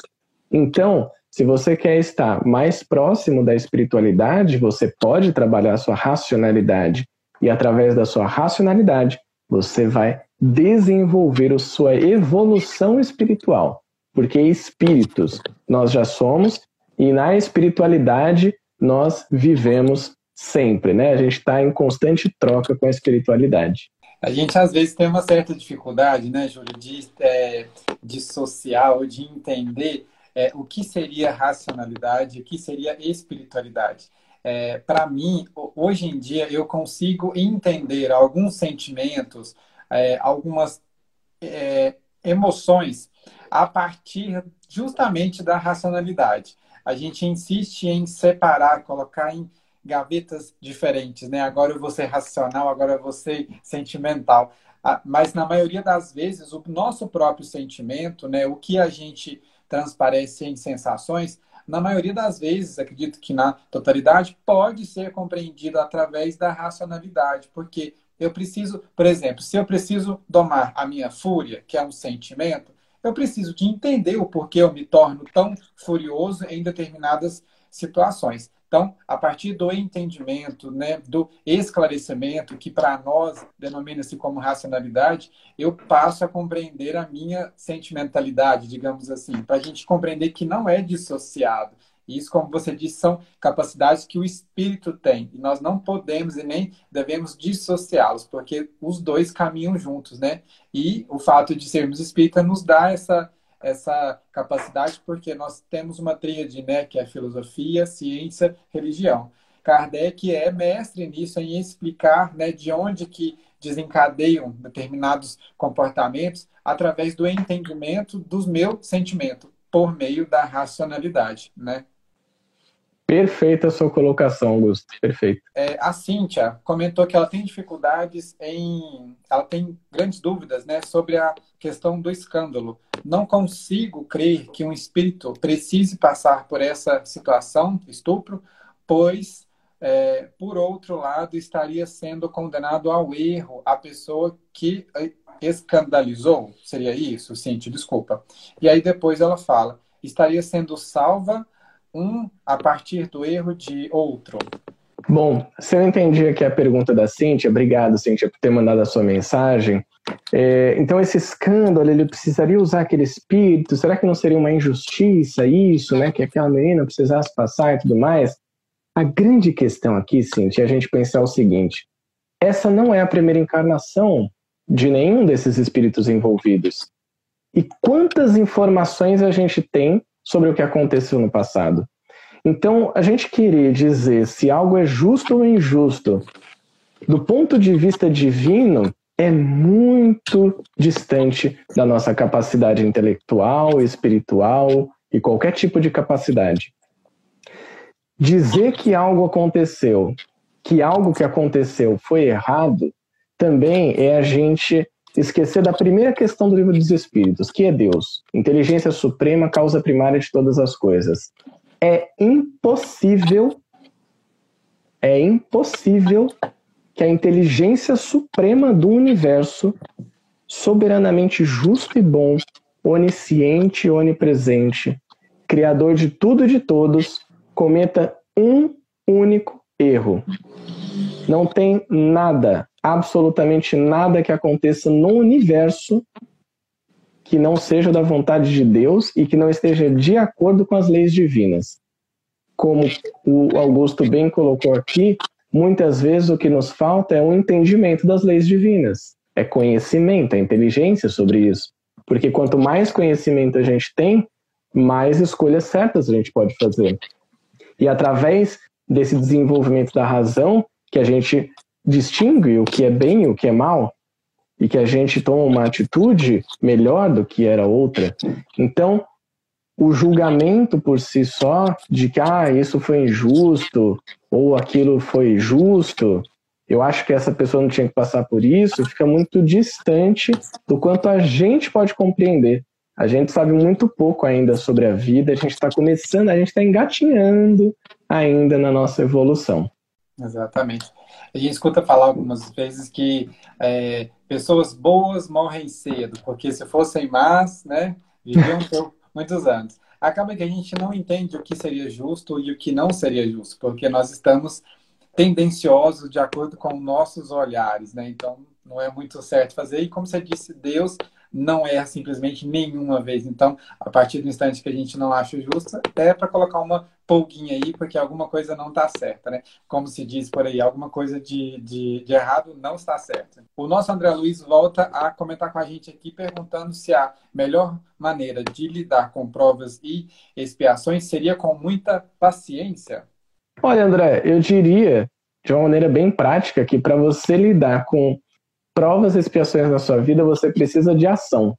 Então, se você quer estar mais próximo da espiritualidade, você pode trabalhar a sua racionalidade. E através da sua racionalidade, você vai desenvolver a sua evolução espiritual. Porque espíritos nós já somos, e na espiritualidade nós vivemos sempre, né? A gente está em constante troca com a espiritualidade. A gente às vezes tem uma certa dificuldade, né, Júlio, de é, dissociar ou de entender é, o que seria racionalidade, o que seria espiritualidade. É, Para mim, hoje em dia, eu consigo entender alguns sentimentos, é, algumas é, emoções a partir justamente da racionalidade. A gente insiste em separar, colocar em gavetas diferentes, né? Agora eu vou ser racional, agora eu vou ser sentimental. Ah, mas na maioria das vezes, o nosso próprio sentimento, né, o que a gente transparece em sensações, na maioria das vezes, acredito que na totalidade, pode ser compreendido através da racionalidade, porque eu preciso, por exemplo, se eu preciso domar a minha fúria, que é um sentimento, eu preciso de entender o porquê eu me torno tão furioso em determinadas situações. Então, a partir do entendimento, né, do esclarecimento, que para nós denomina-se como racionalidade, eu passo a compreender a minha sentimentalidade, digamos assim, para a gente compreender que não é dissociado. Isso, como você disse, são capacidades que o espírito tem. E nós não podemos e nem devemos dissociá-los, porque os dois caminham juntos, né? E o fato de sermos espírita nos dá essa essa capacidade, porque nós temos uma tríade, né, que é filosofia, ciência, religião. Kardec é mestre nisso, em explicar né, de onde que desencadeiam determinados comportamentos através do entendimento dos meus sentimentos, por meio da racionalidade, né? Perfeita a sua colocação, Augusto. Perfeito. É, a Cíntia comentou que ela tem dificuldades em. Ela tem grandes dúvidas né, sobre a questão do escândalo. Não consigo crer que um espírito precise passar por essa situação, estupro, pois, é, por outro lado, estaria sendo condenado ao erro a pessoa que escandalizou. Seria isso, Cíntia? Desculpa. E aí depois ela fala: estaria sendo salva um a partir do erro de outro? Bom, se eu entendi aqui a pergunta da Cíntia, obrigado, Cíntia, por ter mandado a sua mensagem. É, então, esse escândalo, ele precisaria usar aquele espírito? Será que não seria uma injustiça isso, né? Que aquela menina precisasse passar e tudo mais? A grande questão aqui, Cíntia, é a gente pensar o seguinte: essa não é a primeira encarnação de nenhum desses espíritos envolvidos. E quantas informações a gente tem sobre o que aconteceu no passado. Então, a gente querer dizer se algo é justo ou injusto, do ponto de vista divino, é muito distante da nossa capacidade intelectual, espiritual e qualquer tipo de capacidade. Dizer que algo aconteceu, que algo que aconteceu foi errado, também é a gente esquecer da primeira questão do livro dos Espíritos, que é Deus, inteligência suprema, causa primária de todas as coisas. É impossível, é impossível que a inteligência suprema do universo, soberanamente justo e bom, onisciente e onipresente, criador de tudo e de todos, cometa um único erro. Não tem nada absolutamente nada que aconteça no universo que não seja da vontade de Deus e que não esteja de acordo com as leis divinas. Como o Augusto bem colocou aqui, muitas vezes o que nos falta é um entendimento das leis divinas, é conhecimento, é inteligência sobre isso. Porque quanto mais conhecimento a gente tem, mais escolhas certas a gente pode fazer. E através desse desenvolvimento da razão, que a gente distingue o que é bem e o que é mal, e que a gente toma uma atitude melhor do que era outra. Então, o julgamento por si só de que ah, isso foi injusto ou aquilo foi justo, eu acho que essa pessoa não tinha que passar por isso, fica muito distante do quanto a gente pode compreender. A gente sabe muito pouco ainda sobre a vida, a gente está começando, a gente está engatinhando ainda na nossa evolução. Exatamente. A gente escuta falar algumas vezes que é, pessoas boas morrem cedo, porque se fossem más, né, viviam por muitos anos. Acaba que a gente não entende o que seria justo e o que não seria justo, porque nós estamos tendenciosos de acordo com nossos olhares, né? Então, não é muito certo fazer. E como você disse, Deus não erra simplesmente nenhuma vez. Então, a partir do instante que a gente não acha justo, é para colocar uma polguinha aí, porque alguma coisa não está certa, né? Como se diz por aí, alguma coisa de, de, de, errado não está certa. O nosso André Luiz volta a comentar com a gente aqui, perguntando se a melhor maneira de lidar com provas e expiações seria com muita paciência. Olha, André, eu diria de uma maneira bem prática que para você lidar com provas e expiações na sua vida, você precisa de ação.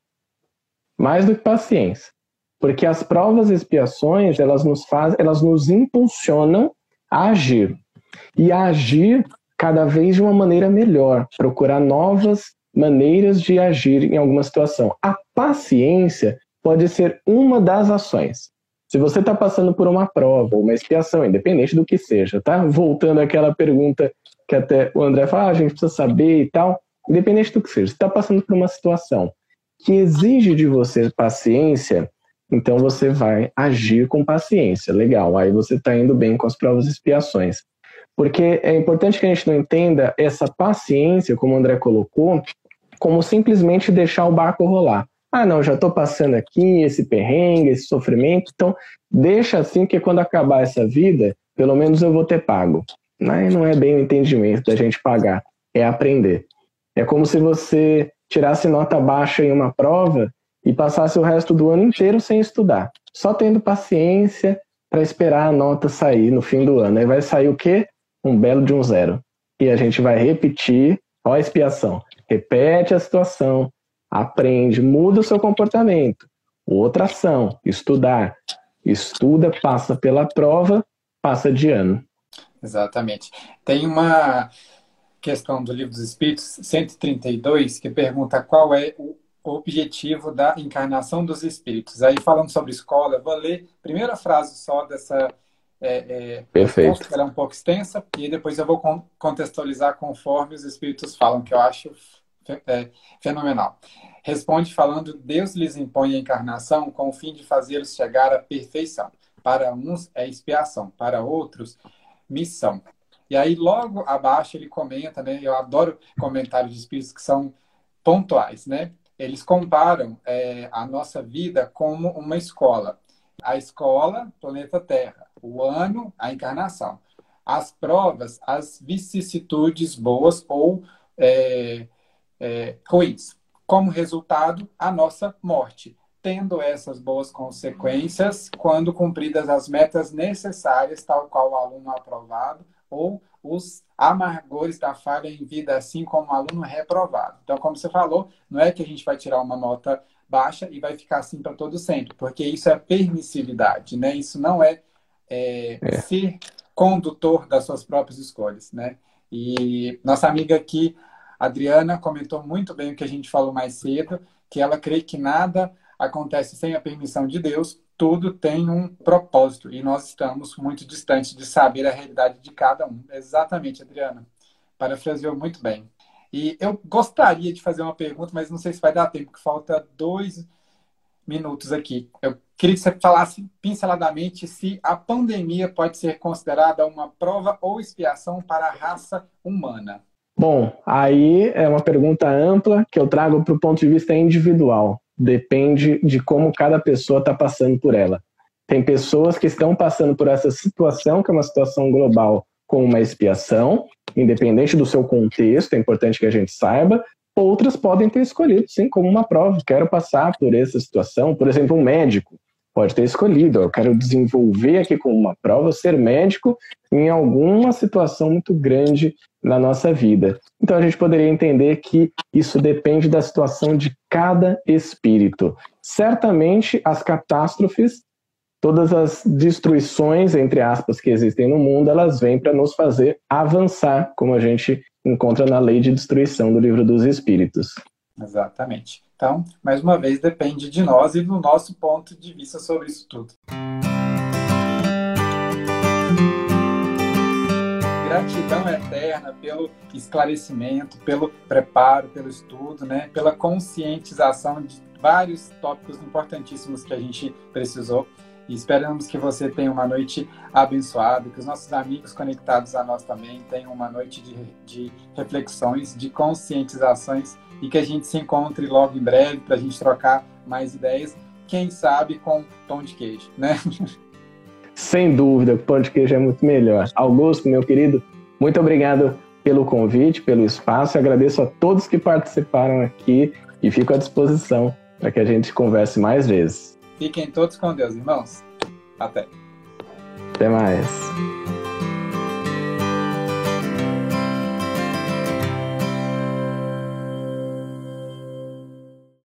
Mais do que paciência. Porque as provas e expiações, elas nos fazem, elas nos impulsionam a agir. E a agir cada vez de uma maneira melhor, procurar novas maneiras de agir em alguma situação. A paciência pode ser uma das ações. Se você está passando por uma prova, uma expiação, independente do que seja, tá? Voltando àquela pergunta que até o André fala, ah, a gente precisa saber e tal independente do que seja, você está passando por uma situação que exige de você paciência, então você vai agir com paciência. Legal, aí você está indo bem com as provas e expiações. Porque é importante que a gente não entenda essa paciência, como o André colocou, como simplesmente deixar o barco rolar. Ah, não, já estou passando aqui esse perrengue, esse sofrimento, então deixa assim que quando acabar essa vida, pelo menos eu vou ter pago. Aí não é bem o entendimento da gente pagar, é aprender. É como se você tirasse nota baixa em uma prova e passasse o resto do ano inteiro sem estudar, só tendo paciência para esperar a nota sair no fim do ano. Aí vai sair o quê? Um belo de um zero. E a gente vai repetir, ó a expiação. Repete a situação, aprende, muda o seu comportamento. Outra ação, estudar. Estuda, passa pela prova, passa de ano. Exatamente. Tem uma questão do Livro dos Espíritos 132, que pergunta qual é o objetivo da encarnação dos espíritos. Aí, falando sobre escola, eu vou ler a primeira frase só dessa. É, é, Perfeito. Ela é um pouco extensa, e depois eu vou contextualizar conforme os espíritos falam, que eu acho é, fenomenal. Responde falando: Deus lhes impõe a encarnação com o fim de fazê-los chegar à perfeição. Para uns é expiação, para outros, missão. E aí, logo abaixo, ele comenta, né? Eu adoro comentários de espíritos que são pontuais, né? Eles comparam é, a nossa vida como uma escola. A escola, planeta Terra. O ano, a encarnação. As provas, as vicissitudes boas ou é, é, ruins. Como resultado, a nossa morte. Tendo essas boas consequências quando cumpridas as metas necessárias, tal qual o aluno aprovado ou os amargores da falha em vida, assim como o aluno reprovado. Então, como você falou, não é que a gente vai tirar uma nota baixa e vai ficar assim para todo sempre, porque isso é permissividade, né? Isso não é, é, é, ser condutor das suas próprias escolhas, né? E nossa amiga aqui, Adriana, comentou muito bem o que a gente falou mais cedo, que ela crê que nada acontece sem a permissão de Deus, tudo tem um propósito e nós estamos muito distantes de saber a realidade de cada um. Exatamente, Adriana. Parafraseou muito bem. E eu gostaria de fazer uma pergunta, mas não sei se vai dar tempo, que falta dois minutos aqui. Eu queria que você falasse pinceladamente se a pandemia pode ser considerada uma prova ou expiação para a raça humana. Bom, aí é uma pergunta ampla que eu trago para o ponto de vista individual. Depende de como cada pessoa está passando por ela. Tem pessoas que estão passando por essa situação, que é uma situação global, com uma expiação, independente do seu contexto, é importante que a gente saiba. Outras podem ter escolhido, sim, como uma prova. Quero passar por essa situação. Por exemplo, um médico pode ter escolhido. Eu quero desenvolver aqui como uma prova ser médico em alguma situação muito grande na nossa vida. Então a gente poderia entender que isso depende da situação de cada espírito. Certamente as catástrofes, todas as destruições, entre aspas, que existem no mundo, elas vêm para nos fazer avançar, como a gente encontra na lei de destruição do livro dos espíritos. Exatamente. Então, mais uma vez, depende de nós e do nosso ponto de vista sobre isso tudo. Gratidão eterna pelo esclarecimento, pelo preparo, pelo estudo, né? pela conscientização de vários tópicos importantíssimos que a gente precisou. E esperamos que você tenha uma noite abençoada, que os nossos amigos conectados a nós também tenham uma noite de, de reflexões, de conscientizações e que a gente se encontre logo em breve para a gente trocar mais ideias, quem sabe com pão de queijo, né? Sem dúvida, o pão de queijo é muito melhor. Augusto, meu querido, muito obrigado pelo convite, pelo espaço. agradeço a todos que participaram aqui e fico à disposição para que a gente converse mais vezes. Fiquem todos com Deus, irmãos. Até. Até mais.